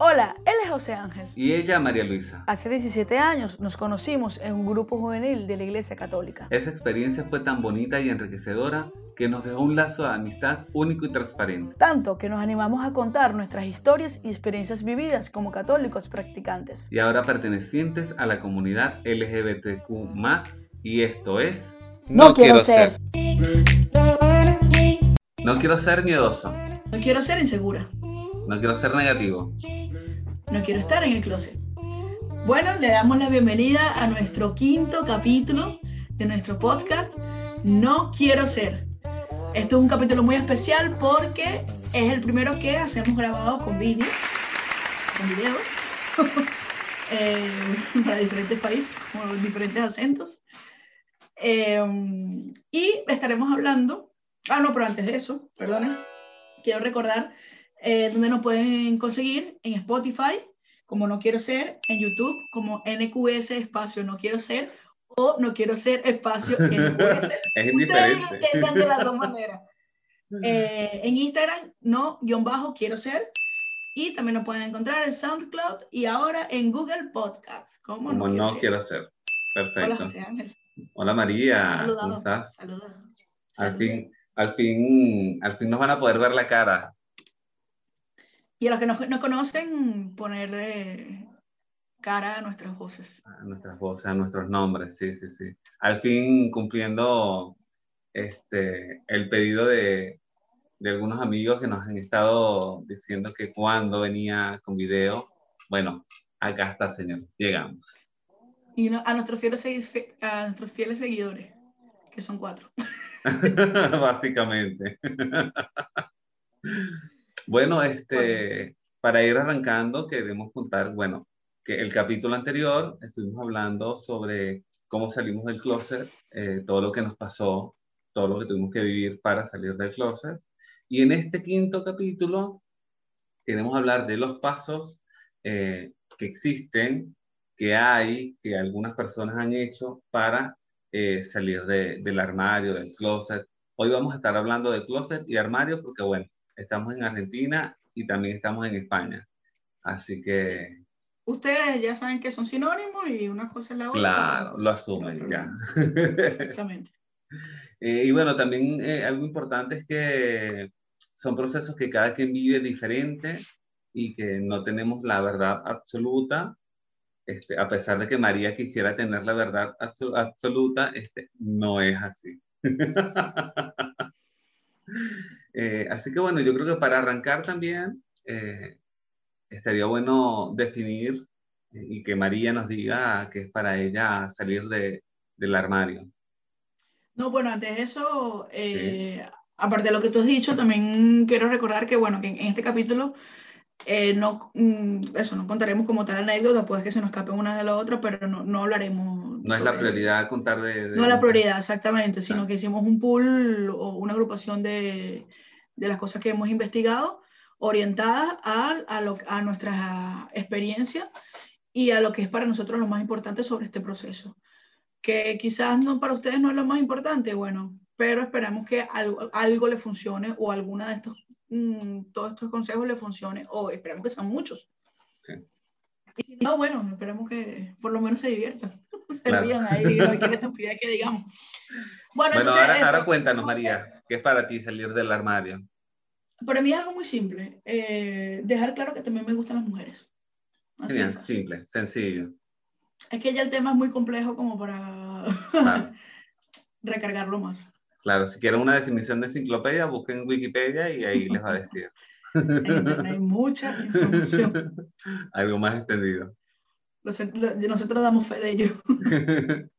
Hola, él es José Ángel. Y ella, María Luisa. Hace 17 años nos conocimos en un grupo juvenil de la Iglesia Católica. Esa experiencia fue tan bonita y enriquecedora que nos dejó un lazo de amistad único y transparente. Tanto que nos animamos a contar nuestras historias y experiencias vividas como católicos practicantes. Y ahora pertenecientes a la comunidad LGBTQ+, y esto es... No, quiero, ser. No quiero ser miedoso. No quiero ser insegura. No quiero ser negativo. No quiero estar en el closet. Bueno, le damos la bienvenida a nuestro quinto capítulo de nuestro podcast No quiero ser. Este es un capítulo muy especial porque es el primero que hacemos grabado con vídeo, con video, eh, para diferentes países, con diferentes acentos. Eh, y estaremos hablando, ah no, pero antes de eso, perdonen, quiero recordar eh, donde nos pueden conseguir en Spotify, como No Quiero Ser, en YouTube, como NQS Espacio No Quiero Ser, o No Quiero Ser Espacio NQS. es Ustedes lo intentan de las dos maneras. Eh, en Instagram, no, guion bajo, quiero ser. Y también nos pueden encontrar en SoundCloud y ahora en Google Podcast. Como no, quiero, ser. quiero, ser. Perfecto. Hola, José Ángel. Hola, María. ¿Cómo estás? Al fin, al fin, al fin nos van a poder ver la cara. Y a los que no, conocen, ponerle cara a nuestras voces. A nuestras voces, a nuestros nombres, sí, sí, sí. Al fin cumpliendo este, el pedido de, de algunos amigos que nos han estado diciendo que cuando venía con video, bueno, acá está, señor, llegamos. Y a, nuestros fieles, a nuestros fieles seguidores, que son cuatro. Básicamente. Bueno, este, para ir arrancando, queremos contar, bueno, que el capítulo anterior estuvimos hablando sobre cómo salimos del closet, eh, todo lo que nos pasó, todo lo que tuvimos que vivir para salir del closet. Y en este quinto capítulo queremos hablar de los pasos eh, que existen, que hay, que algunas personas han hecho para eh, salir del armario, del closet. Hoy vamos a estar hablando de closet y armario porque, bueno, estamos en Argentina y también estamos en España. Así que... Ustedes ya saben que son sinónimos y una cosa es la otra. Claro, lo asumen ya. Exactamente. Eh, y bueno, también eh, algo importante es que son procesos que cada quien vive diferente y que no tenemos la verdad absoluta. Este, a pesar de que María quisiera tener la verdad absoluta, este, no es así. Eh, así que bueno, yo creo que para arrancar también eh, estaría bueno definir eh, y que María nos diga qué es para ella salir de, del armario. No, bueno, antes de eso, aparte de lo que tú has dicho, también quiero recordar que bueno, que en este capítulo no, mm, eso, no contaremos como tal anécdota, puede que se nos escape una de la otra, pero no, no hablaremos. No es la prioridad contar de, No es la prioridad, exactamente, sino que hicimos un pool o una agrupación de, de las cosas que hemos investigado, orientadas a, a, nuestra experiencia y a lo que es para nosotros lo más importante sobre este proceso. Que quizás no para ustedes no es lo más importante, bueno, pero esperamos que algo, algo le funcione o alguna de estos, mm, todos estos consejos le funcione o esperamos que sean muchos. Sí. Y si no, bueno, esperemos que por lo menos se diviertan, se rían ahí, cualquier estupidez que digamos. Bueno, ahora, ahora, cuéntanos, María, ¿qué es para ti salir del armario? Para mí es algo muy simple, eh, dejar claro que también me gustan las mujeres. Así simple, sencillo. Es que ya el tema es muy complejo como para recargarlo más. Claro, si quieren una definición de enciclopedia, busquen Wikipedia y ahí les va a decir. hay mucha información. Algo más extendido. Nosotros damos fe de ello.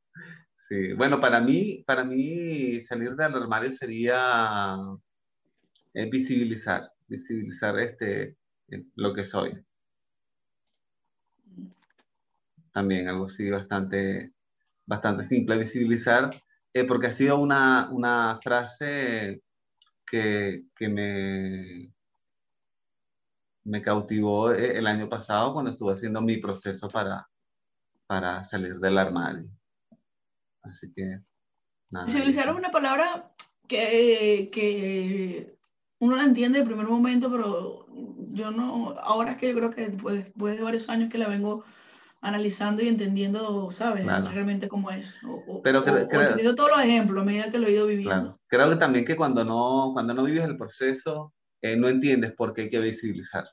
Sí, bueno, para mí, para mí salir del armario sería eh, visibilizar, visibilizar este, eh, lo que soy. También algo así bastante, bastante simple, visibilizar, eh, porque ha sido una, una frase que, que me, me cautivó el año pasado cuando estuve haciendo mi proceso para, para salir del armario. Así que... Visibilizar es una palabra que, que uno la entiende de primer momento, pero yo no, ahora es que yo creo que después, después de varios años que la vengo analizando y entendiendo, ¿sabes? Realmente cómo es. O, Pero entendiendo todos los ejemplos a medida que lo he ido viviendo. Creo que también que cuando no, cuando no vives el proceso, eh, no entiendes por qué hay que visibilizar.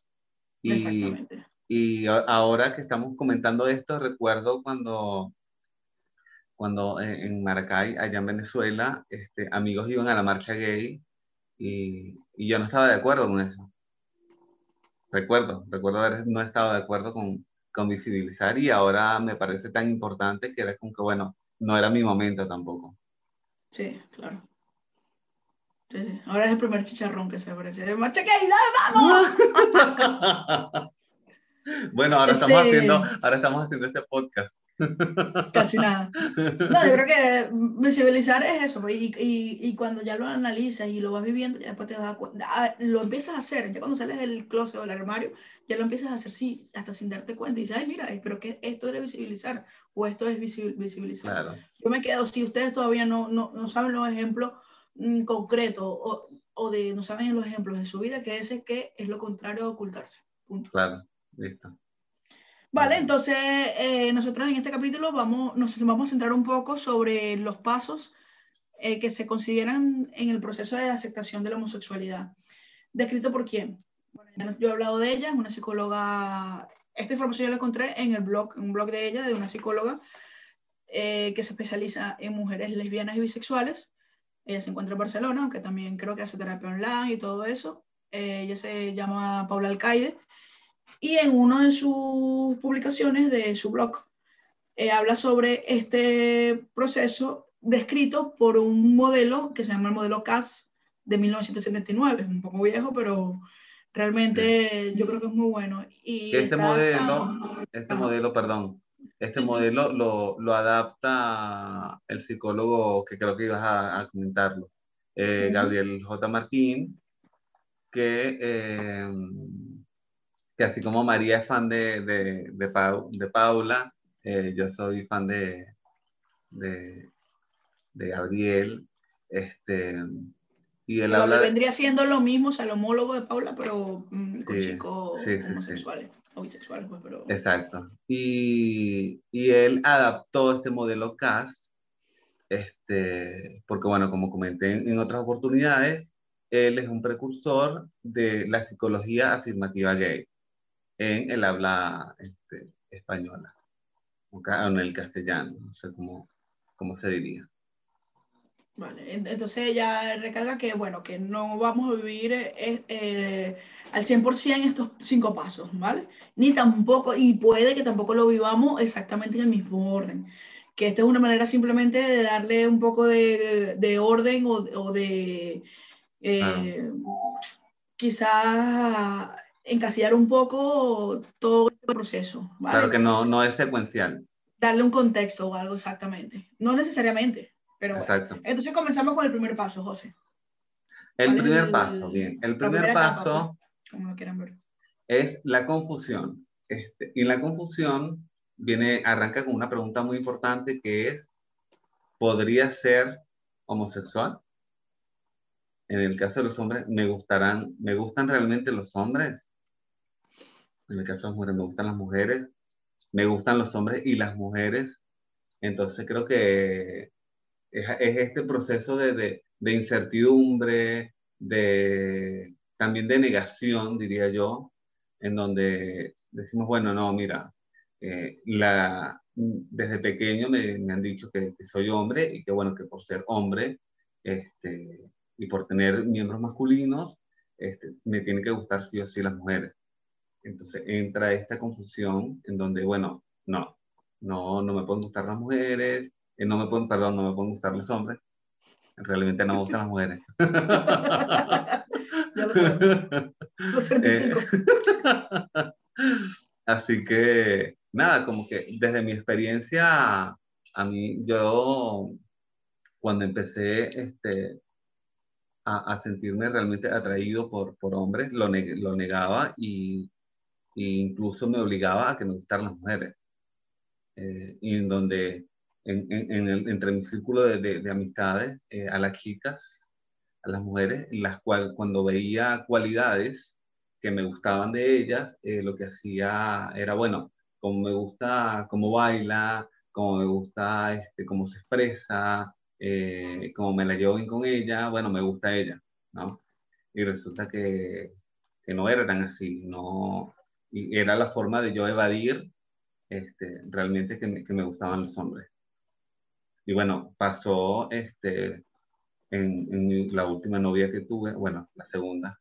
Y, Exactamente. Y ahora que estamos comentando esto, recuerdo cuando, cuando en Maracay, allá en Venezuela, este, amigos iban a la marcha gay y, y yo no estaba de acuerdo con eso. Recuerdo, recuerdo haber no estado de acuerdo con, con visibilizar y ahora me parece tan importante que era como que, bueno, no era mi momento tampoco. Sí, claro. Sí, Ahora es el primer chicharrón que se aparece. ¡Marcha gay! ¡Vamos! bueno, ahora estamos, este haciendo, ahora estamos haciendo este podcast. Casi nada. No, yo creo que visibilizar es eso, pues, y, y, y, cuando ya lo analizas y lo vas viviendo, ya después te das cuenta, ah, lo empiezas a hacer, ya cuando sales del closet o del armario, ya lo empiezas a hacer sí, hasta sin darte cuenta, y dices, ay, mira, pero que esto es visibilizar, o esto es visibilizar. Claro. Yo me quedo, si ustedes todavía no, no, no saben los ejemplos mm, concretos, o, o, de, no saben los ejemplos de su vida, que ese que es lo contrario a ocultarse. Punto. Claro, listo. Vale, entonces eh, nosotros en este capítulo vamos, nos vamos a centrar un poco sobre los pasos eh, que se consideran en el proceso de aceptación de la homosexualidad. ¿Descrito por quién? Bueno, yo he hablado de ella, es una psicóloga, esta información yo la encontré en el blog, un blog de ella, de una psicóloga eh, que se especializa en mujeres lesbianas y bisexuales. Ella se encuentra en Barcelona, aunque también creo que hace terapia online y todo eso. ella se llama Paula Alcaide y en una de sus publicaciones de su blog eh, habla sobre este proceso descrito por un modelo que se llama el modelo CAS de 1979. Es un poco viejo, pero realmente yo creo que es muy bueno. Y este modelo, este modelo, perdón, este modelo lo, lo, adapta el psicólogo que creo que ibas a, comentarlo, eh, Gabriel J. Martín, que eh, que así como María es fan de, de, de, Paula, eh, yo soy fan de, de, Gabriel. Este, y él habla... vendría siendo lo mismo, o sea, el homólogo de Paula, pero mm, con chicos homosexuales o bisexuales. Pues, pero... Exacto. Y, y, él adaptó este modelo CAS, este, porque bueno, como comenté en otras oportunidades, él es un precursor de la psicología afirmativa gay en el habla este, española, o en el castellano, no sé cómo, cómo se diría. Vale, entonces ella recarga que, bueno, que no vamos a vivir eh, eh, al 100% estos cinco pasos, ¿vale? Ni tampoco, y puede que tampoco lo vivamos exactamente en el mismo orden. Que esta es una manera simplemente de darle un poco de, de orden o, o de eh, quizás encasillar un poco todo el proceso. Claro que no, no es secuencial. Darle un contexto o algo exactamente. No necesariamente, pero Exacto. Entonces comenzamos con el primer paso, José. El primer paso, bien. El primer paso pues, como lo quieran ver. es la confusión. Este, y la confusión viene, arranca con una pregunta muy importante que es, ¿podría ser homosexual? En el caso de los hombres, ¿me gustarán, me gustan realmente los hombres? En el caso de las mujeres, me gustan las mujeres, me gustan los hombres y las mujeres. Entonces creo que es, este proceso de, incertidumbre, de, también de negación, diría yo, en donde decimos, bueno, no, mira, eh, la, desde pequeño me, han dicho que, soy hombre y que bueno, que por ser hombre este, y por tener miembros masculinos, este, me tiene que gustar sí o sí las mujeres. Entonces entra esta confusión en donde, bueno, no, no, no me pueden gustar las mujeres, eh, no me pueden, perdón, no me pueden gustar los hombres. Realmente no me gustan las mujeres. Eh, así que, nada, como que desde mi experiencia, a mí, yo, cuando empecé este, a, sentirme realmente atraído por, por hombres, lo, lo negaba y e incluso me obligaba a que me gustaran las mujeres. Eh, y en donde, en, en, el, entre mi círculo de, de, amistades, eh, a las chicas, a las mujeres, en las cuales cuando veía cualidades que me gustaban de ellas, eh, lo que hacía era, bueno, como me gusta cómo baila, como me gusta este, cómo se expresa, eh, como me la llevo bien con ella, bueno, me gusta ella, ¿no? Y resulta que, que no era tan así, no, y era la forma de yo evadir este, realmente que me, que me gustaban los hombres. Y bueno, pasó este, en, en, la última novia que tuve, bueno, la segunda,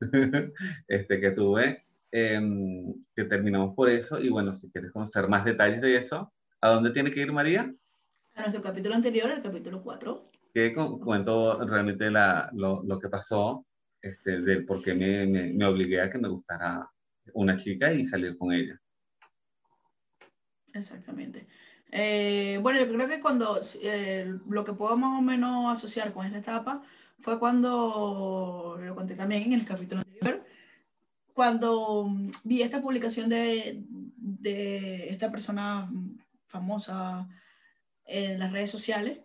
este, que tuve, em, que terminamos por eso. Y bueno, si quieres conocer más detalles de eso, ¿a dónde tiene que ir María? A nuestro capítulo anterior, el capítulo 4. Que cuento realmente la, lo, lo, que pasó, este, de por qué me, me, me obligué a que me gustara una chica y salir con ella. Exactamente. Eh, bueno, yo creo que cuando eh, lo que puedo más o menos asociar con esta etapa fue cuando, lo conté también en el capítulo anterior, cuando vi esta publicación de, de esta persona famosa en las redes sociales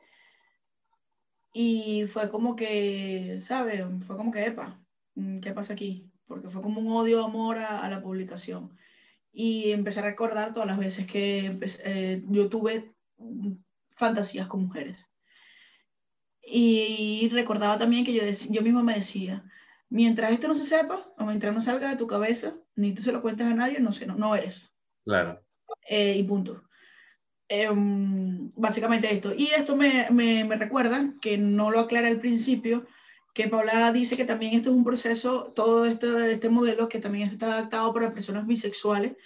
y fue como que, ¿sabes? Fue como que, epa, ¿qué pasa aquí? Porque fue como un odio-amor a, a la publicación y empecé a recordar todas las veces que eh, yo tuve fantasías con mujeres. Y recordaba también que yo, yo mismo me decía, mientras esto no se sepa, o mientras no salga de tu cabeza, ni tú se lo cuentes a nadie, no sé, no, no eres. Claro. Eh, y punto. Eh, básicamente esto. Y esto me, me, me, recuerda, que no lo aclara al principio, que Paula dice que también esto es un proceso, todo este, este modelo que también está adaptado para personas bisexuales,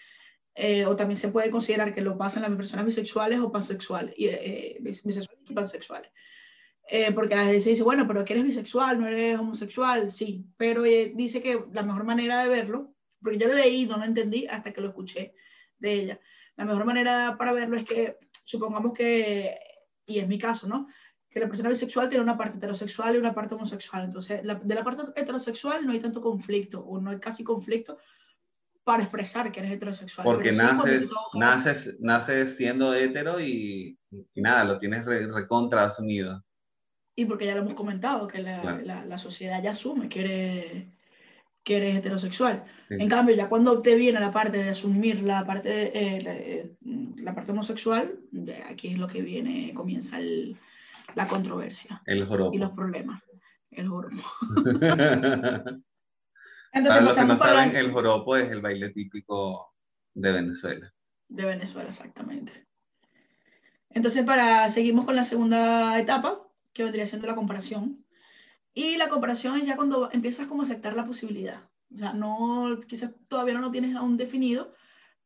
eh, o también se puede considerar que lo pasan las personas bisexuales o pansexuales, eh, bisexuales y pansexuales. Eh, porque a veces se dice, bueno, pero que eres bisexual, no eres homosexual, sí, pero eh, dice que la mejor manera de verlo, porque yo lo leí no lo entendí hasta que lo escuché de ella, la mejor manera para verlo es que supongamos que, y es mi caso, ¿no? Que la persona bisexual tiene una parte heterosexual y una parte homosexual. Entonces, la, de la parte heterosexual no hay tanto conflicto, o no hay casi conflicto para expresar que eres heterosexual. Porque naces, naces, naces siendo hetero y, y nada, lo tienes re, recontra asumido. Y porque ya lo hemos comentado, que la, claro. la, la sociedad ya asume que eres, que eres heterosexual. Sí. En cambio, ya cuando te viene la parte de asumir la parte, eh, la, eh, la, parte homosexual, aquí es lo que viene, comienza el la controversia. El joropo. Y los problemas. El joropo. Entonces, Para los que no saben, el joropo es el baile típico de Venezuela. De Venezuela, exactamente. Entonces, para seguimos con la segunda etapa, que vendría siendo la comparación. Y la comparación es ya cuando empiezas como a aceptar la posibilidad. O sea, no, quizás todavía no lo tienes aún definido,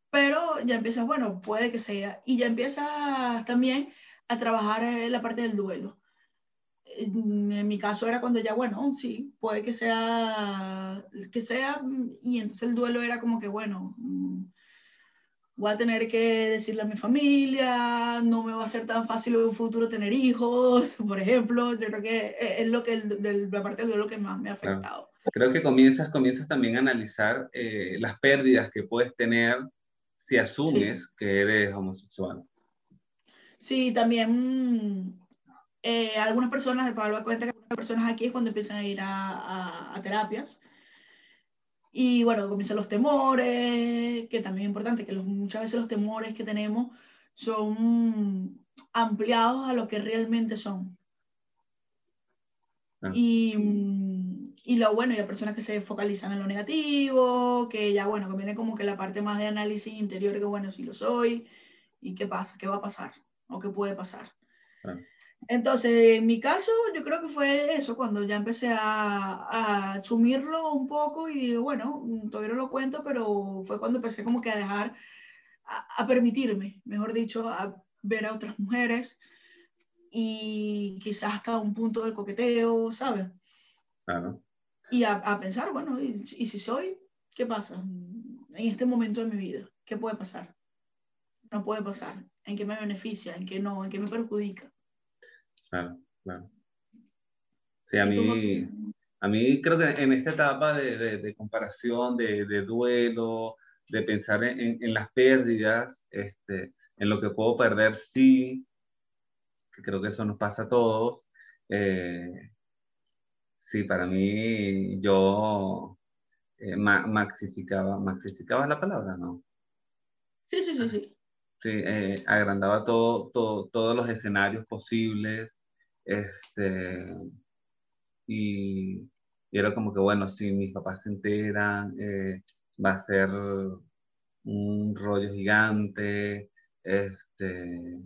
pero ya empiezas, bueno, puede que sea. Y ya empiezas también a trabajar en la parte del duelo. En mi caso era cuando ya, bueno, sí, puede que sea, que sea, y entonces el duelo era como que, bueno, voy a tener que decirle a mi familia, no me va a ser tan fácil en un futuro tener hijos, por ejemplo, yo creo que es lo que, el, la parte del duelo que más me ha afectado. Creo que comienzas, comienzas también a analizar eh, las pérdidas que puedes tener si asumes sí. que eres homosexual. Sí, también eh, algunas personas, de Pablo cuenta que algunas personas aquí es cuando empiezan a ir a, a, a, terapias. Y bueno, comienzan los temores, que también es importante, que los, muchas veces los temores que tenemos son ampliados a lo que realmente son. Ah. Y, y, lo bueno, y hay personas que se focalizan en lo negativo, que ya bueno, conviene como que la parte más de análisis interior, que bueno, sí lo soy, y qué pasa, qué va a pasar o qué puede pasar. Ah. Entonces, en mi caso, yo creo que fue eso, cuando ya empecé a, a, asumirlo un poco y digo, bueno, todavía no lo cuento, pero fue cuando empecé como que a dejar, a, a permitirme, mejor dicho, a ver a otras mujeres y quizás hasta un punto del coqueteo, ¿sabes? Claro. Y a, a pensar, bueno, y, y si soy, ¿qué pasa en este momento de mi vida? ¿Qué puede pasar? No puede pasar en qué me beneficia, en qué no, en qué me perjudica. Claro, claro. Sí, a mí, a mí creo que en esta etapa de, de, de comparación, de, de, duelo, de pensar en, en, las pérdidas, este, en lo que puedo perder, sí, que creo que eso nos pasa a todos, eh, sí, para mí yo eh, maxificaba, maxificaba la palabra, ¿no? Sí, sí, sí, sí. Sí, eh, agrandaba todo, todos los escenarios posibles, este, y, era como que, bueno, si mis papás se enteran, eh, va a ser un rollo gigante, este,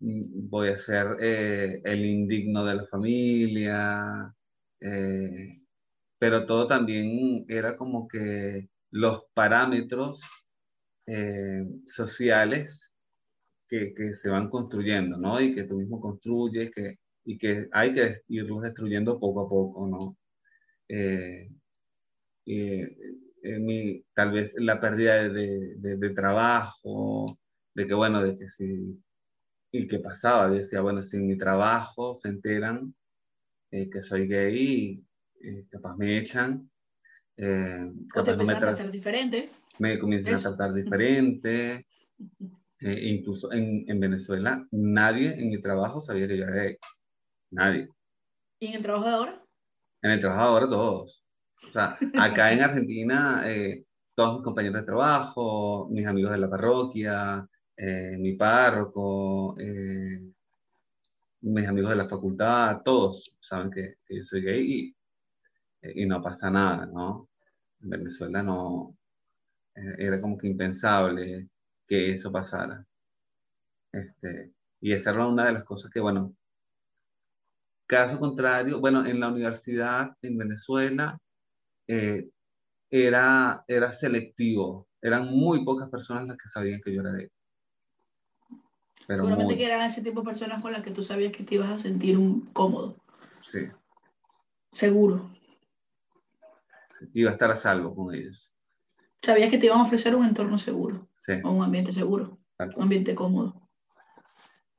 voy a ser eh, el indigno de la familia, pero todo también era como que los parámetros eh, sociales que, que, se van construyendo, ¿no? Y que tú mismo construyes que, y que hay que irlos destruyendo poco a poco, ¿no? mi, tal vez la pérdida de, de, de, trabajo, de que, bueno, de que si ¿Y qué pasaba? Decía, bueno, si en mi trabajo se enteran eh, que soy gay, eh, capaz me echan. Eh, capaz no me a tratar diferente. Me comienzan a tratar diferente. Eh, incluso en, en, Venezuela, nadie en mi trabajo sabía que yo era gay. Nadie. ¿Y en el trabajo de ahora? En el trabajo de ahora todos. O sea, acá en Argentina, todos mis compañeros de trabajo, mis amigos de la parroquia, eh, mi párroco, eh, mis amigos de la facultad, todos saben que, yo soy gay y, y, no pasa nada, ¿no? En Venezuela no, eh, era como que impensable que eso pasara. Este, y esa era una de las cosas que, bueno, caso contrario, bueno, en la universidad en Venezuela era, era selectivo, eran muy pocas personas las que sabían que yo era gay. Seguramente que eran ese tipo de personas con las que tú sabías que te ibas a sentir un cómodo. Sí. Seguro. Sí, iba a estar a salvo con ellos. Sabías que te iban a ofrecer un entorno seguro. Sí. O un ambiente seguro. Un ambiente cómodo.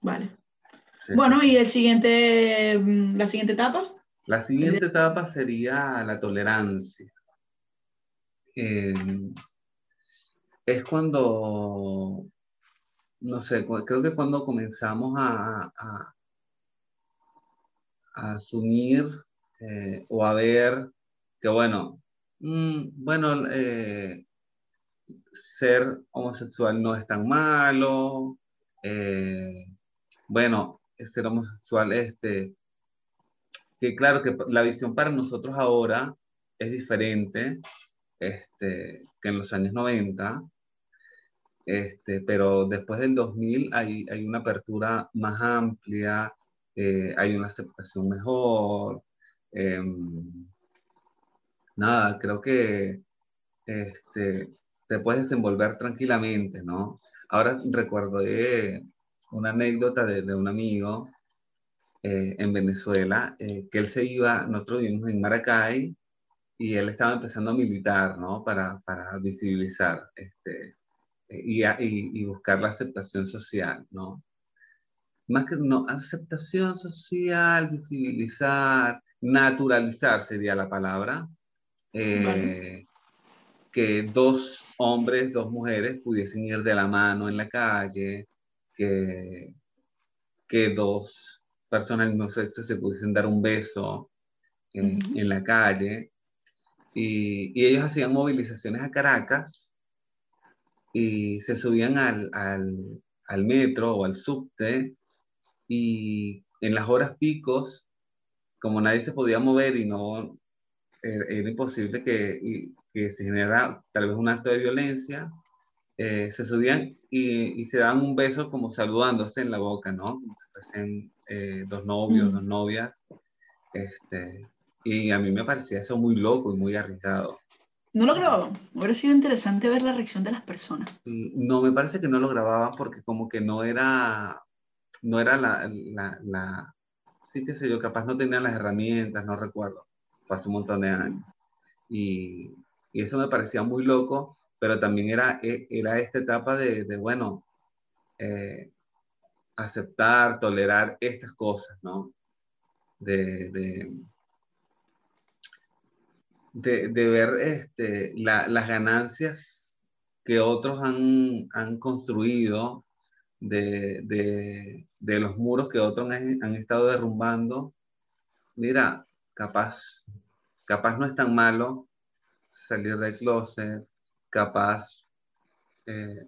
Vale. bueno, ¿y el siguiente, mm, la siguiente etapa? La siguiente etapa sería la tolerancia. Eh, es cuando no sé, creo que cuando comenzamos a, a, asumir eh, o a ver que, bueno, mm, bueno, eh, ser homosexual no es tan malo, eh, bueno, ser homosexual, este, que claro que la visión para nosotros ahora es diferente este, que en los años 90, este, pero después del 2000 hay, hay una apertura más amplia, eh, hay una aceptación mejor. Em, nada, creo que este, te puedes desenvolver tranquilamente, ¿no? Ahora recuerdo una anécdota de, de un amigo eh, en Venezuela, eh, que él se iba, nosotros vivimos en Maracay, y él estaba empezando a militar, ¿no? Para, para visibilizar este, y, y, buscar la aceptación social, ¿no? Más que no, aceptación social, visibilizar, naturalizar sería la palabra. Eh, que dos hombres, dos mujeres pudiesen ir de la mano en la calle, que, que dos personas del mismo sexo se pudiesen dar un beso en, en la calle. Y, y, ellos hacían movilizaciones a Caracas y se subían al, al, al metro o al subte y en las horas picos, como nadie se podía mover y no era, imposible que, que, se generara tal vez un acto de violencia, eh, se subían y, y, se daban un beso como saludándose en la boca, ¿no? Se eh, dos novios, mm. dos novias. Este, y a mí me parecía eso muy loco y muy arriesgado. No lo grababan. Hubiera sido interesante ver la reacción de las personas. No, me parece que no lo grababan porque como que no era, no era la, la, la sí que sé yo, capaz no tenían las herramientas, no recuerdo. Fue hace un montón de años. Y, y eso me parecía muy loco, pero también era, e, era esta etapa de, bueno, eh, aceptar, tolerar estas cosas, ¿no? De, de, ver este, las ganancias que otros han, han construido, de, los muros que otros han, han, estado derrumbando. Mira, capaz, capaz no es tan malo salir del closet, capaz eh,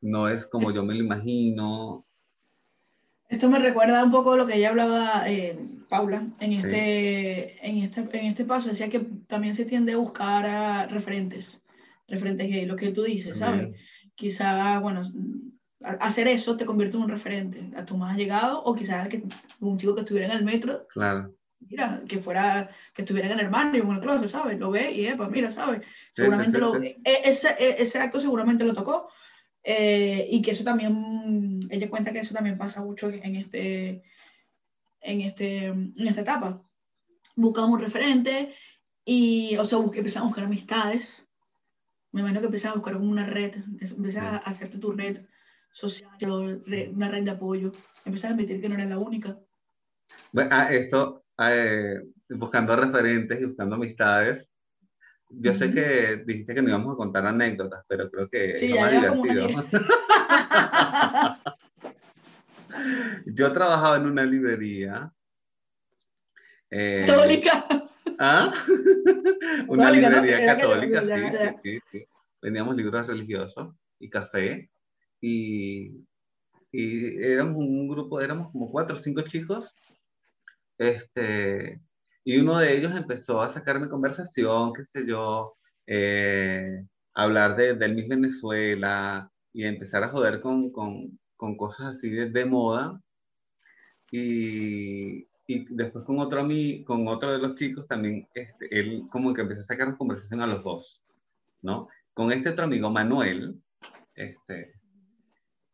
no es como yo me lo imagino. Esto me recuerda un poco lo que ella hablaba, eh, Paula, en este, en, este, en este paso. Decía que también se tiende a buscar a referentes, referentes gay, lo que tú dices, ¿sabes? Quizá, bueno, hacer eso te convierte en un referente a tu más llegado o quizás un chico que estuviera en el metro. Claro. Mira, que fuera, que estuviera en el hermano y en el closet, ¿sabes? Lo ve y, pues mira, ¿sabes? Seguramente lo, e, ese, e, ese acto seguramente lo tocó eh, y que eso también, ella cuenta que eso también pasa mucho en, este, en, este, en esta etapa. Buscas un referente y, o sea, empiezas a buscar amistades. Me imagino que empiezas a buscar una red, empiezas a hacerte tu red social, una red de apoyo. Empiezas a admitir que no eres la única. Bueno, ah, esto, eh, buscando referentes y buscando amistades, yo sé que dijiste que no íbamos a contar anécdotas, pero creo que es más divertido. yo trabajaba en una librería. Eh, católica. ¿Ah? una librería católica, sí, sí, sí, sí. Vendíamos libros religiosos y café. Y, y éramos un grupo, éramos como cuatro o cinco chicos. Este, y uno de ellos empezó a sacarme conversación, qué sé yo, eh, hablar de, del Miss Venezuela y empezar a joder con, con, con cosas así de, de moda. Y, y, después con otro, mí, con otro de los chicos también, este, él como que empezó a sacar conversación a los dos, ¿no? Con este otro amigo, Manuel, este,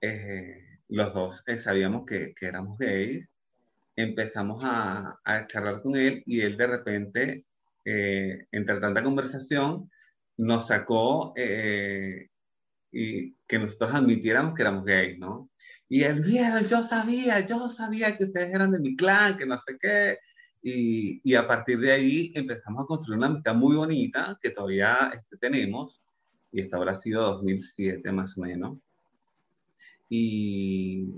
eh, los dos eh, sabíamos que, que éramos gays empezamos a, a, charlar con él y él de repente, eh, entre tanta conversación, nos sacó eh, y que nosotros admitiéramos que éramos gays, ¿no? Y él, vieron, yo sabía, yo sabía que ustedes eran de mi clan, que no sé qué. Y, y a partir de ahí empezamos a construir una amistad muy bonita que todavía este, tenemos. Y esto habrá sido 2007 más o menos. Y,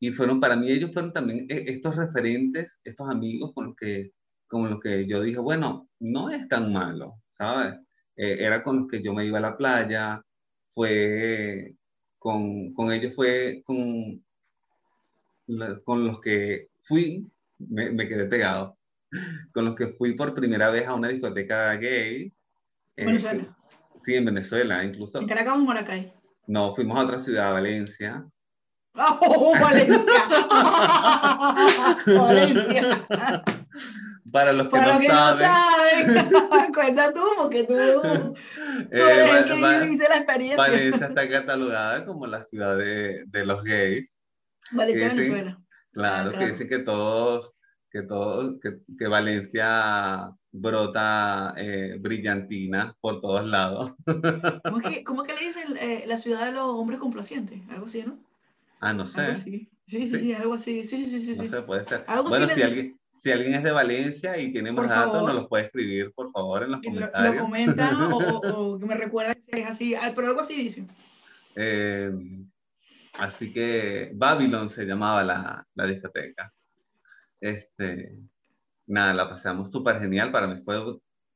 y fueron, para mí ellos fueron también eh, estos referentes, estos amigos con los que, con los que yo dije, bueno, no es tan malo, ¿sabes? Eh, era con los que yo me iba a la playa, fue, con, con ellos fue con, con los que fui, me, me, quedé pegado, con los que fui por primera vez a una discoteca gay. Eh, ¿Venezuela? sí, en Venezuela, incluso. ¿En Caracas o en Maracay? No, fuimos a otra ciudad, Valencia. ¡Oh, Valencia! Valencia. Para los que, Para no, que saben. no saben, cuenta tú, porque tú, tú eh, eres el que viviste la experiencia. Valencia está catalogada como la ciudad de, de los gays. Valencia, dicen, Venezuela. Claro, ah, claro, que dicen que todos, que todos, que, que Valencia brota eh, brillantina por todos lados. ¿Cómo es que, cómo es que le dicen eh, la ciudad de los hombres complacientes? Algo así, ¿no? Ah, no sé. Sí, sí, sí, algo así. Sí, sí, sí, sí. No sé, puede ser. bueno, si alguien, si alguien es de Valencia y tiene más datos, nos los puede escribir, por favor, en los comentarios. Lo, comentan o, que me recuerdan si es así, pero algo así dicen. Eh, así que Babylon se llamaba la, la discoteca. Este, nada, la pasamos súper genial. Para mí fue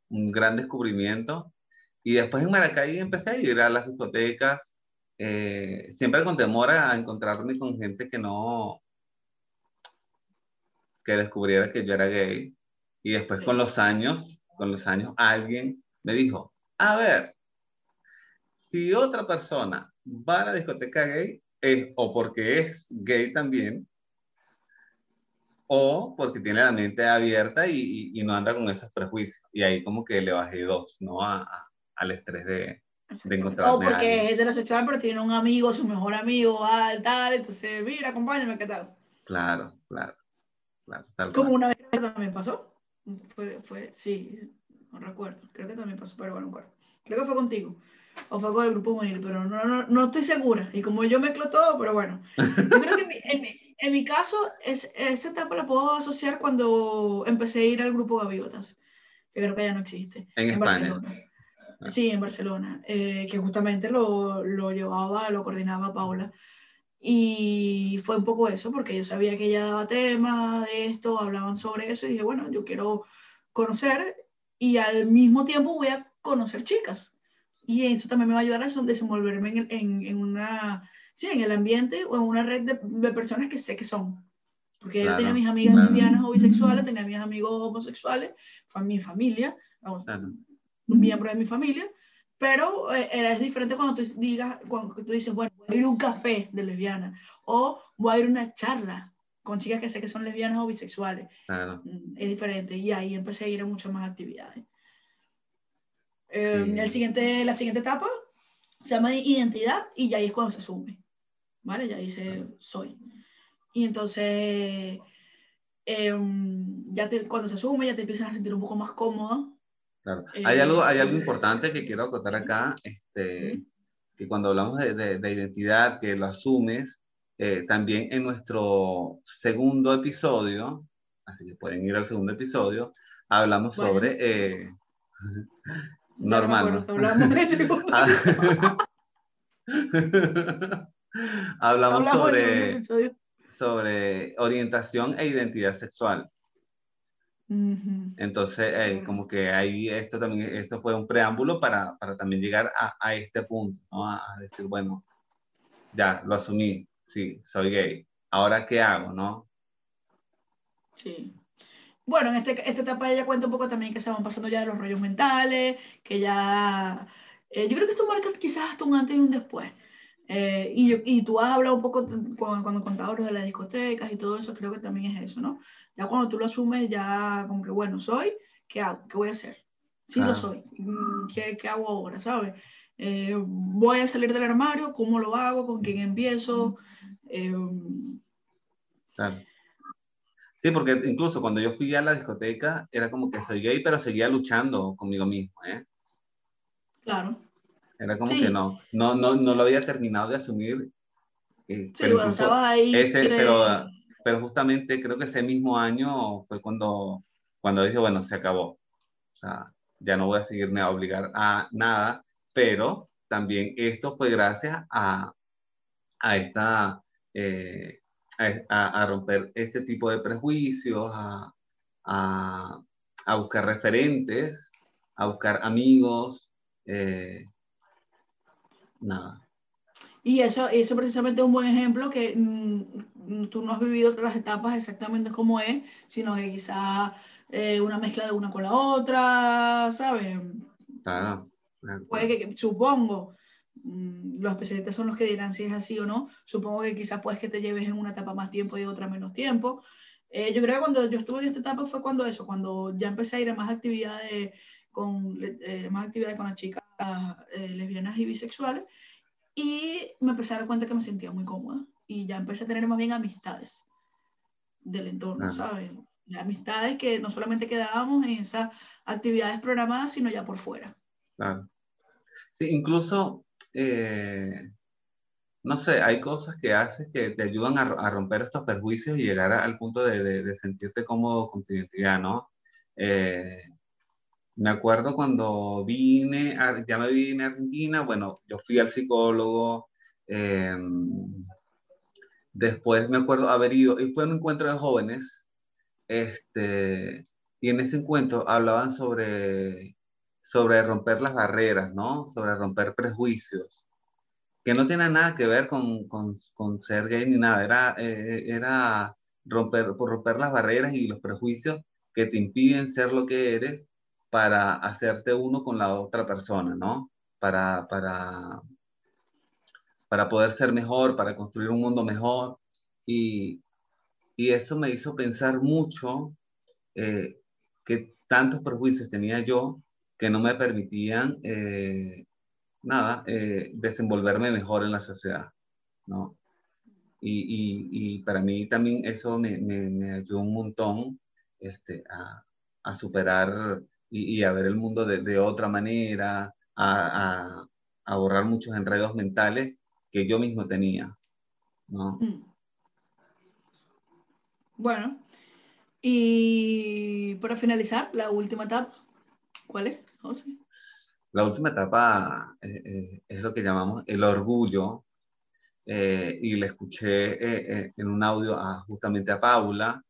un gran descubrimiento. Y después en Maracay empecé a ir a las discotecas eh, siempre con temor a encontrarme con gente que no, que descubriera que yo era gay. Y después con los años, con los años, alguien me dijo, a ver, si otra persona va a la discoteca gay, es o porque es gay también, o porque tiene la mente abierta y, no anda con esos prejuicios. Y ahí como que le bajé dos, ¿no? al estrés de, o porque es heterosexual, pero tiene un amigo, su mejor amigo, tal, tal, entonces, mira, acompáñame, ¿qué tal? Claro, claro. claro Como una vez también pasó. Fue, fue, sí, no recuerdo, creo que también pasó, pero bueno, bueno. Creo que fue contigo. O fue con el grupo juvenil, pero no, no, no estoy segura. Y como yo mezclo todo, pero bueno. Yo creo que en mi, en mi, en mi caso, es, esa etapa la puedo asociar cuando empecé a ir al grupo Gaviotas, que creo que ya no existe. En, en España. Barcelona. Sí, en Barcelona, eh, que justamente lo, lo, llevaba, lo coordinaba Paula. Y fue un poco eso, porque yo sabía que ella daba temas de esto, hablaban sobre eso, y dije, bueno, yo quiero conocer y al mismo tiempo voy a conocer chicas. Y eso también me va a ayudar a desenvolverme en, en, en una, sí, en el ambiente o en una red de, de personas que sé que son. Porque yo tenía mis amigas lesbianas o bisexuales, tenía mis amigos homosexuales, mi familia, un miembro de mi familia, pero eh, es diferente cuando tú, digas, cuando tú dices, bueno, voy a ir a un café de lesbiana o voy a ir a una charla con chicas que sé que son lesbianas o bisexuales. Mm, es diferente y ahí empecé a ir a muchas más actividades. Em, el siguiente, la siguiente etapa se llama identidad y ya ahí es cuando se asume. ¿Vale? Ya dice soy. Y entonces, em, ya te, cuando se asume, ya te empiezas a sentir un poco más cómodo. Claro. Hay, algo, hay algo eh, importante que quiero acotar acá, este, que cuando hablamos de, de, identidad, que lo asumes, eh, también en nuestro segundo episodio, así que pueden ir al segundo episodio, hablamos sobre... Eh, normal. hablamos hablamos sobre sobre orientación e identidad sexual. Entonces, eh, como que ahí esto también, esto fue un preámbulo para, para también llegar a, a este punto, ¿no? A, decir, bueno, ya, lo asumí, sí, soy gay. Ahora, ¿qué hago, no? Sí. Bueno, en este, esta etapa ella cuenta un poco también que se van pasando ya de los rollos mentales, que ya... Eh, yo creo que esto marca quizás hasta un antes y un después. Eh, y, y, tú has hablado un poco cuando, cuando contabas de las discotecas y todo eso, creo que también es eso, ¿no? Ya cuando tú lo asumes, ya como que, bueno, soy, ¿qué hago? ¿Qué voy a hacer? Sí, lo soy. Mm, ¿Qué, ¿Qué, hago ahora? ¿Sabes? Eh, ¿Voy a salir del armario? ¿Cómo lo hago? ¿Con quién empiezo? Eh, claro. Sí, porque incluso cuando yo fui a la discoteca, era como que soy gay, pero seguía luchando conmigo mismo, ¿eh? Claro. Era como que no, no, no, no lo había terminado de asumir. Eh, sí, pero bueno, estaba ahí. Ese, pero, pero justamente creo que ese mismo año fue cuando, cuando dije, bueno, se acabó. O sea, ya no voy a seguirme a obligar a nada, pero también esto fue gracias a, a esta, eh, a, romper este tipo de prejuicios, a, a, a buscar referentes, a buscar amigos, eh, nada. Y eso, eso precisamente es un buen ejemplo que mm, tú no has vivido las etapas exactamente como es, sino que quizá eh, una mezcla de una con la otra, ¿sabes? Claro. Puede que, supongo, mm, los especialistas son los que dirán si es así o no, supongo que quizás puedes que te lleves en una etapa más tiempo y otra menos tiempo. Eh, yo creo que cuando yo estuve en esta etapa fue cuando eso, cuando ya empecé a ir a más actividades con, eh, más actividades con las chicas eh, lesbianas y bisexuales y me empecé a dar cuenta que me sentía muy cómoda y ya empecé a tener más bien amistades del entorno, ¿sabes? Amistades que no solamente quedábamos en esas actividades programadas, sino ya por fuera. Claro. Sí, incluso, eh, no sé, hay cosas que haces que te ayudan a, a romper estos perjuicios y llegar al punto de, de, de, sentirte cómodo con tu identidad, ¿no? Eh, me acuerdo cuando vine, ya me vine a Argentina, bueno, yo fui al psicólogo, em, después me acuerdo haber ido, y fue un encuentro de jóvenes, este, y en ese encuentro hablaban sobre, sobre romper las barreras, ¿no? Sobre romper prejuicios, que no tiene nada que ver con, con, con ser gay ni nada, era, eh, era romper, romper las barreras y los prejuicios que te impiden ser lo que eres para hacerte uno con la otra persona, ¿no? Para, para, para poder ser mejor, para construir un mundo mejor. Y, y eso me hizo pensar mucho eh, que tantos prejuicios tenía yo que no me permitían, eh, nada, eh, desenvolverme mejor en la sociedad, ¿no? Y, y, y, para mí también eso me, me, me ayudó un montón este, a, a superar y, a ver el mundo de, de otra manera, a, a, borrar muchos enredos mentales que yo mismo tenía. ¿no? Mm. Bueno, y para finalizar, la última etapa, ¿cuál es, José? La última etapa es lo que llamamos el orgullo, eh, y le escuché eh, en un audio justamente a Paula,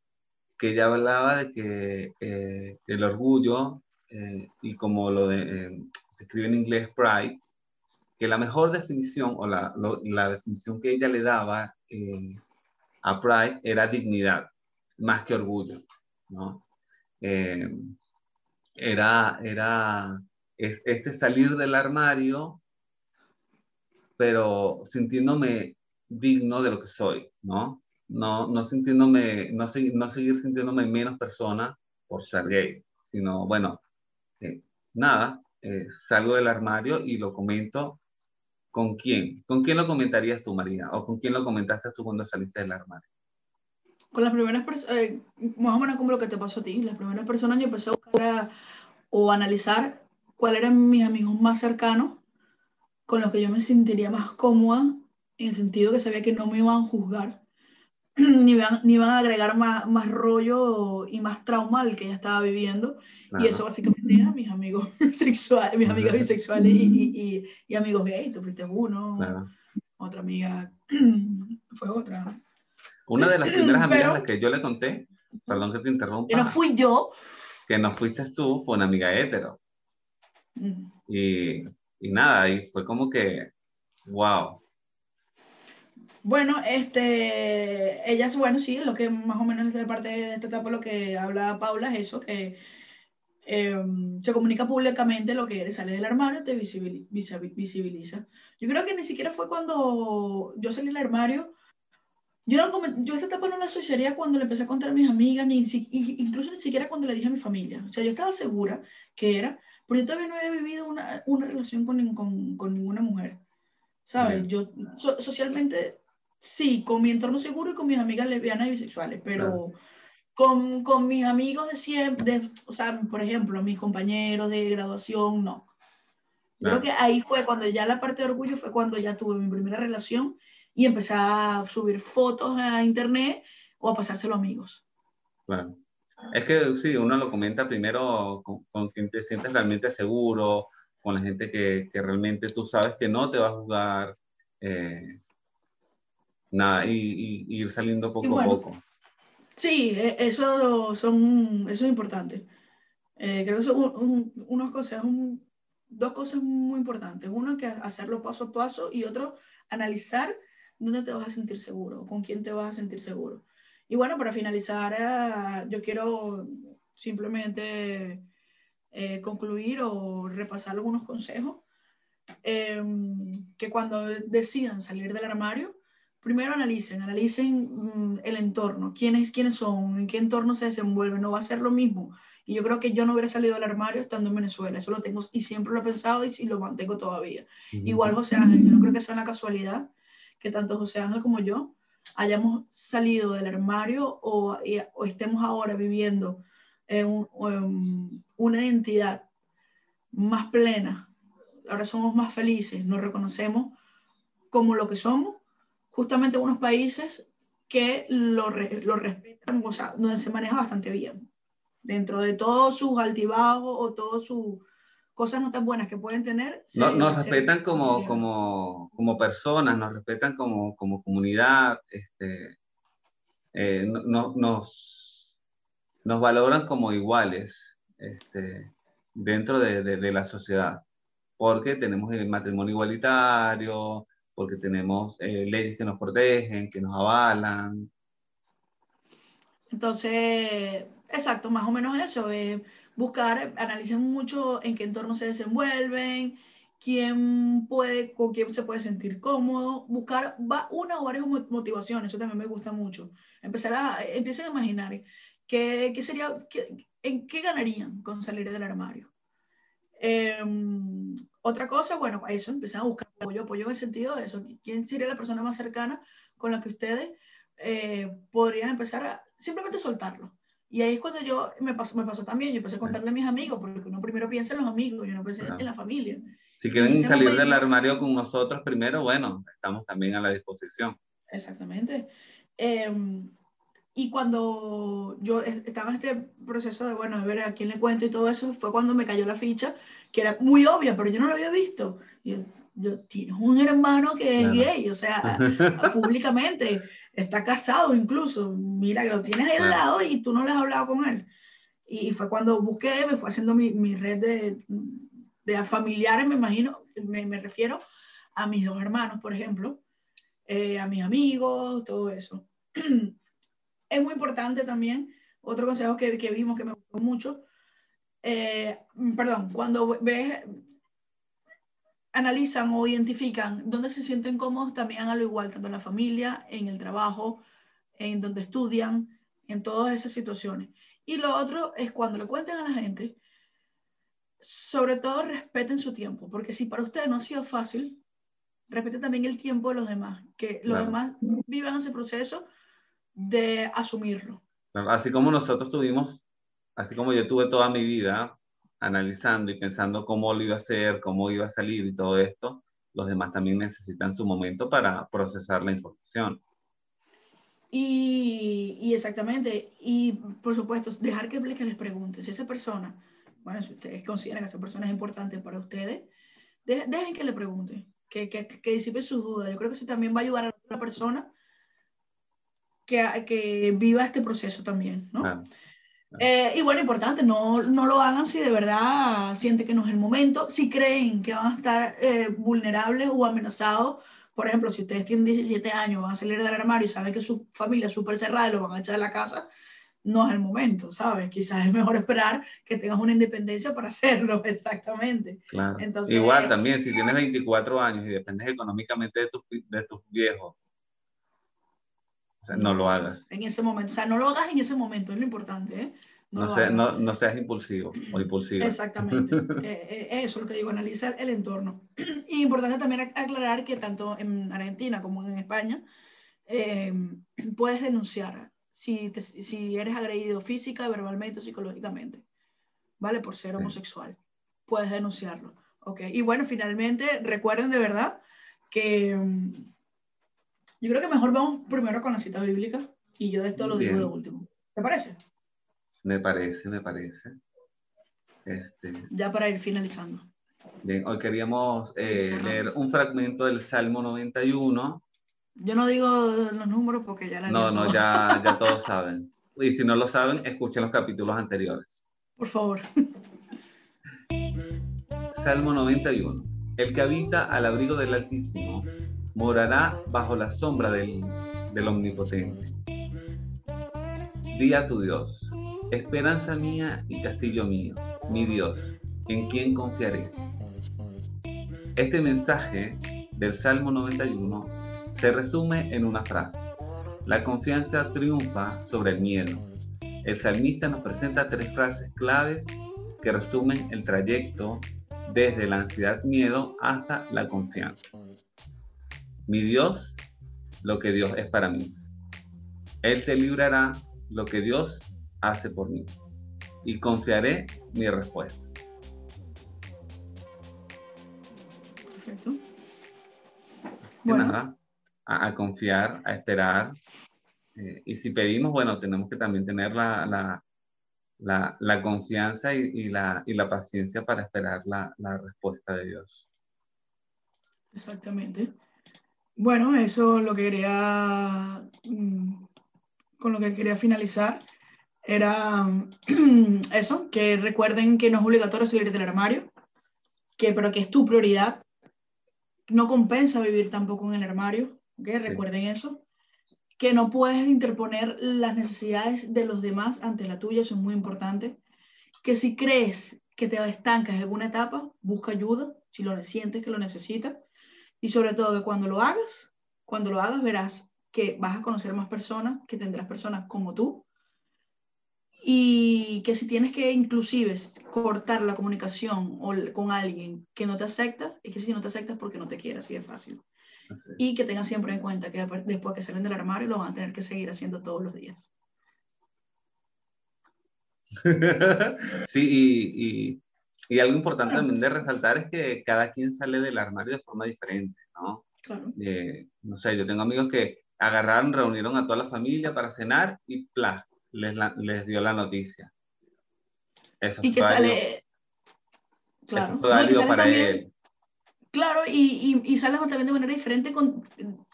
que ella hablaba de que el orgullo, y como lo de, se escribe en inglés pride, que la mejor definición o la, la definición que ella le daba a pride era dignidad, más que orgullo, ¿no? era, era este salir del armario, pero sintiéndome digno de lo que soy, ¿no? No, no sintiéndome, no, no seguir sintiéndome menos persona por ser gay, sino, bueno, eh, nada, eh, salgo del armario y lo comento con quién. ¿Con quién lo comentarías tú, María? ¿O con quién lo comentaste tú cuando saliste del armario? Con las primeras personas, eh, más o menos como lo que te pasó a ti, las primeras personas yo empecé a buscar o analizar cuáles eran mis amigos más cercanos, con los que yo me sentiría más cómoda, en el sentido que sabía que no me iban a juzgar, ni iban, ni iban a agregar más, más rollo y más trauma al que ya estaba viviendo. Y eso básicamente eran mis amigos sexuales, mis amigas bisexuales y, y, amigos gays. Tú fuiste uno, otra amiga fue otra. Una de las primeras amigas a las que yo le conté, perdón que te interrumpa. Que no fui yo. Que no fuiste tú, fue una amiga hetero. Y, y nada, y fue como que, wow. Bueno, este, ellas, bueno, sí, lo que más o menos de parte de esta etapa lo que habla Paula es eso, que em, se comunica públicamente lo que eres, sale del armario, te visibiliza. Yo creo que ni siquiera fue cuando yo salí del armario, yo, no, yo esta etapa no la asociaría cuando le empecé a contar a mis amigas, ni incluso ni siquiera cuando le dije a mi familia. O sea, yo estaba segura que era porque yo todavía no había vivido una, una relación con, con, con, ninguna mujer, ¿sabes? Yo socialmente, sí, con mi entorno seguro y con mis amigas lesbianas y bisexuales, pero con, con, mis amigos de siempre, o sea, por ejemplo, mis compañeros de graduación, no. Creo que ahí fue cuando ya la parte de orgullo fue cuando ya tuve mi primera relación y empecé a subir fotos a internet o a pasárselo a amigos. Claro. Es que sí, uno lo comenta primero con, quien te sientes realmente seguro, con la gente que, que, realmente tú sabes que no te va a juzgar. Eh, nada, y, ir saliendo poco a poco. Sí, e, eso, son, eso es importante. Eh, creo que son unas cosas, dos cosas muy importantes. Uno que hacerlo paso a paso y otro analizar dónde te vas a sentir seguro, con quién te vas a sentir seguro. Y bueno, para finalizar, eh, yo quiero simplemente eh, concluir o repasar algunos consejos em, que cuando decidan salir del armario, primero analicen, analicen mm, el entorno, quiénes, quiénes son, en qué entorno se desenvuelven, no va a ser lo mismo. Y yo creo que yo no hubiera salido del armario estando en Venezuela, eso lo tengo y siempre lo he pensado y, lo mantengo todavía. Igual José Ángel, yo no creo que sea una casualidad que tanto José Ángel como yo hayamos salido del armario o, o estemos ahora viviendo en, una identidad más plena, ahora somos más felices, nos reconocemos como lo que somos, justamente en unos países que lo, lo respetan, o sea, donde se maneja bastante bien, dentro de todos sus altibajos o todos sus cosas no tan buenas que pueden tener. No, nos respetan como, como, como, personas, nos respetan como, como comunidad, este, eh, nos, nos valoran como iguales este, dentro de, de, la sociedad, porque tenemos el matrimonio igualitario, porque tenemos eh, leyes que nos protegen, que nos avalan. Entonces, exacto, más o menos eso. Eh, buscar, analicen mucho en qué entorno se desenvuelven, quién puede, con quién se puede sentir cómodo, buscar va, una o varias motivaciones, eso también me gusta mucho. Empezar a, empiecen a imaginar qué, qué sería, qué, en qué ganarían con salir del armario. Em, otra cosa, bueno, eso, empiezan a buscar apoyo, apoyo en el sentido de eso, quién sería la persona más cercana con la que ustedes eh, podrían empezar a simplemente soltarlo. Y ahí es cuando yo, me pasó, me pasó también, yo empecé a contarle a mis amigos, porque uno primero piensa en los amigos, yo no pensé en la familia. Si quieren salir del armario con nosotros primero, bueno, estamos también a la disposición. Exactamente. Em, y cuando yo estaba en este proceso de, bueno, de ver a quién le cuento y todo eso, fue cuando me cayó la ficha, que era muy obvia, pero yo no lo había visto. Y yo, tienes un hermano que es gay, o sea, públicamente, está casado incluso, mira que lo tienes ahí al lado y tú no le has hablado con él. Y fue cuando busqué, me fue haciendo mi, mi red de, de, familiares, me imagino, me, me, refiero a mis dos hermanos, por ejemplo, eh, a mis amigos, todo eso. es muy importante también, otro consejo que, que vimos que me gustó mucho, eh, perdón, cuando ves, analizan o identifican dónde se sienten cómodos, también a lo igual, tanto en la familia, en el trabajo, en donde estudian, en todas esas situaciones. Y lo otro es cuando le cuenten a la gente, sobre todo respeten su tiempo, porque si para ustedes no ha sido fácil, respeten también el tiempo de los demás, que los demás vivan ese proceso de asumirlo. Así como nosotros tuvimos, así como yo tuve toda mi vida analizando y pensando cómo lo iba a hacer, cómo iba a salir y todo esto, los demás también necesitan su momento para procesar la información. Y, y exactamente, y por supuesto, dejar que, que les pregunte si esa persona, bueno, si ustedes consideran que esa persona es importante para ustedes, dejen que le pregunte, que, que, que disipe sus dudas. Yo creo que eso también va a ayudar a la persona que, que viva este proceso también, ¿no? Eh, y bueno, importante, no, no, lo hagan si de verdad sienten que no es el momento, si creen que van a estar eh, vulnerables o amenazados. Por ejemplo, si ustedes tienen 17 años, van a salir del armario y saben que su familia es súper cerrada y lo van a echar de la casa, no es el momento, ¿sabes? Quizás es mejor esperar que tengas una independencia para hacerlo, exactamente. Claro. Entonces, Igual también, si tienes 24 años y dependes económicamente de, de tus viejos, o sea, no lo hagas. En ese momento. O sea, no lo hagas en ese momento, es lo importante. ¿eh? No, no, no, seas impulsivo o impulsiva. Exactamente. Eh, eh, eso es lo que digo, analiza el entorno. Y importante también aclarar que tanto en Argentina como en España em, puedes denunciar si, si eres agredido física, verbalmente o psicológicamente, ¿vale? Por ser homosexual. Puedes denunciarlo. ¿ok? Y bueno, finalmente, recuerden de verdad que em, yo creo que mejor vamos primero con la cita bíblica y yo de esto lo digo de último. ¿Te parece? Me parece, me parece. Este... Ya para ir finalizando. Bien, hoy queríamos eh, leer un fragmento del Salmo 91. Yo no digo los números porque ya la No, no, ya, ya todos saben. Y si no lo saben, escuchen los capítulos anteriores. Por favor. Salmo 91. El que habita al abrigo del Altísimo morará bajo la sombra del, Omnipotente. Di a tu Dios, esperanza mía y castillo mío, mi Dios, en quien confiaré. Este mensaje del Salmo 91 se resume en una frase. La confianza triunfa sobre el miedo. El salmista nos presenta tres frases claves que resumen el trayecto desde la ansiedad-miedo hasta la confianza mi Dios lo que Dios es para mí. Él te librará lo que Dios hace por mí y confiaré mi respuesta. Perfecto. Bueno. a, confiar, a esperar. Eh, y si pedimos, bueno, tenemos que también tener la, la, confianza y, la, y, la, paciencia para esperar la respuesta de Dios. Exactamente. Bueno, eso lo que quería, mm, con lo que quería finalizar era eso, que recuerden que no es obligatorio salir del armario, que, pero que es tu prioridad. No compensa vivir tampoco en el armario, ¿okay? recuerden eso. Que no puedes interponer las necesidades de los demás ante la tuya, eso es muy importante. Que si crees que te estancas en alguna etapa, busca ayuda, si lo sientes que lo necesitas y sobre todo que cuando lo hagas, cuando lo hagas verás que vas a conocer más personas, que tendrás personas como tú y que si tienes que inclusive cortar la comunicación o con alguien que no te acepta, es que si no te aceptas porque no te quiere, así de fácil. Y que tengan siempre en cuenta que después que salen del armario lo van a tener que seguir haciendo todos los días. sí, y, y algo importante también de resaltar es que cada quien sale del armario de forma diferente, ¿no? Claro. Eh, no sé, yo tengo amigos que agarraron, reunieron a toda la familia para cenar y ¡plá! Les, les dio la noticia. Eso y que sale... Claro. fue válido para él. Claro, y, y, y, sales también de manera diferente con,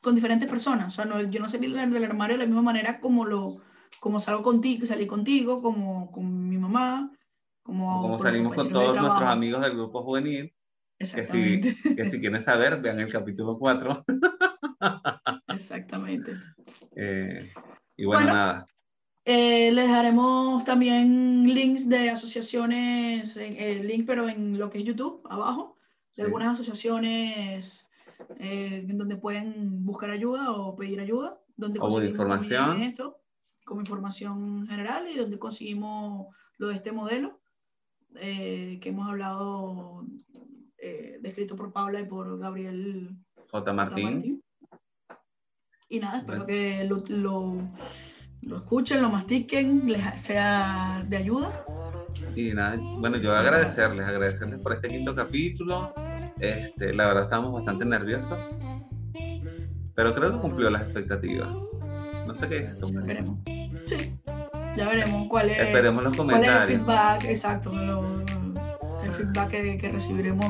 con diferentes personas. O sea, no, yo no salí del armario de la misma manera como, lo, como salgo contigo, salí contigo, como con mi mamá, como, como salimos con todos nuestros amigos del grupo juvenil. Que si, que si quieren saber, vean el capítulo 4. Exactamente. Eh, y bueno, nada. Eh, les daremos también links de asociaciones, el eh, link pero en lo que es YouTube, abajo, de algunas asociaciones en donde pueden buscar ayuda o pedir ayuda. Donde o información. Esto, como información general y donde conseguimos lo de este modelo que hemos hablado, descrito por Paula y por Gabriel J. Martín. Y nada, espero que lo, lo, escuchen, lo mastiquen, les sea de ayuda. Y nada, bueno, yo agradecerles, agradecerles por este quinto capítulo. Este, la verdad estamos bastante nerviosos, pero creo que cumplió las expectativas. No sé qué dices tú, Esperemos. Sí, ya veremos cuál es. Esperemos los comentarios. el feedback, exacto, el feedback que, que recibiremos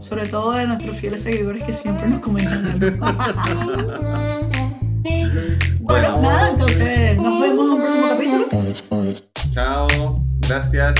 sobre todo de nuestros fieles seguidores que siempre nos comentan algo. bueno, nada, entonces nos vemos en un próximo capítulo. Chao, gracias.